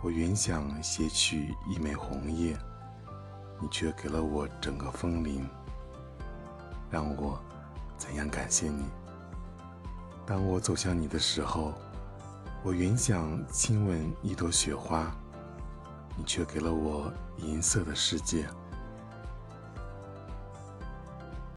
我原想撷取一枚红叶，你却给了我整个枫林。让我怎样感谢你？当我走向你的时候，我原想亲吻一朵雪花，你却给了我银色的世界。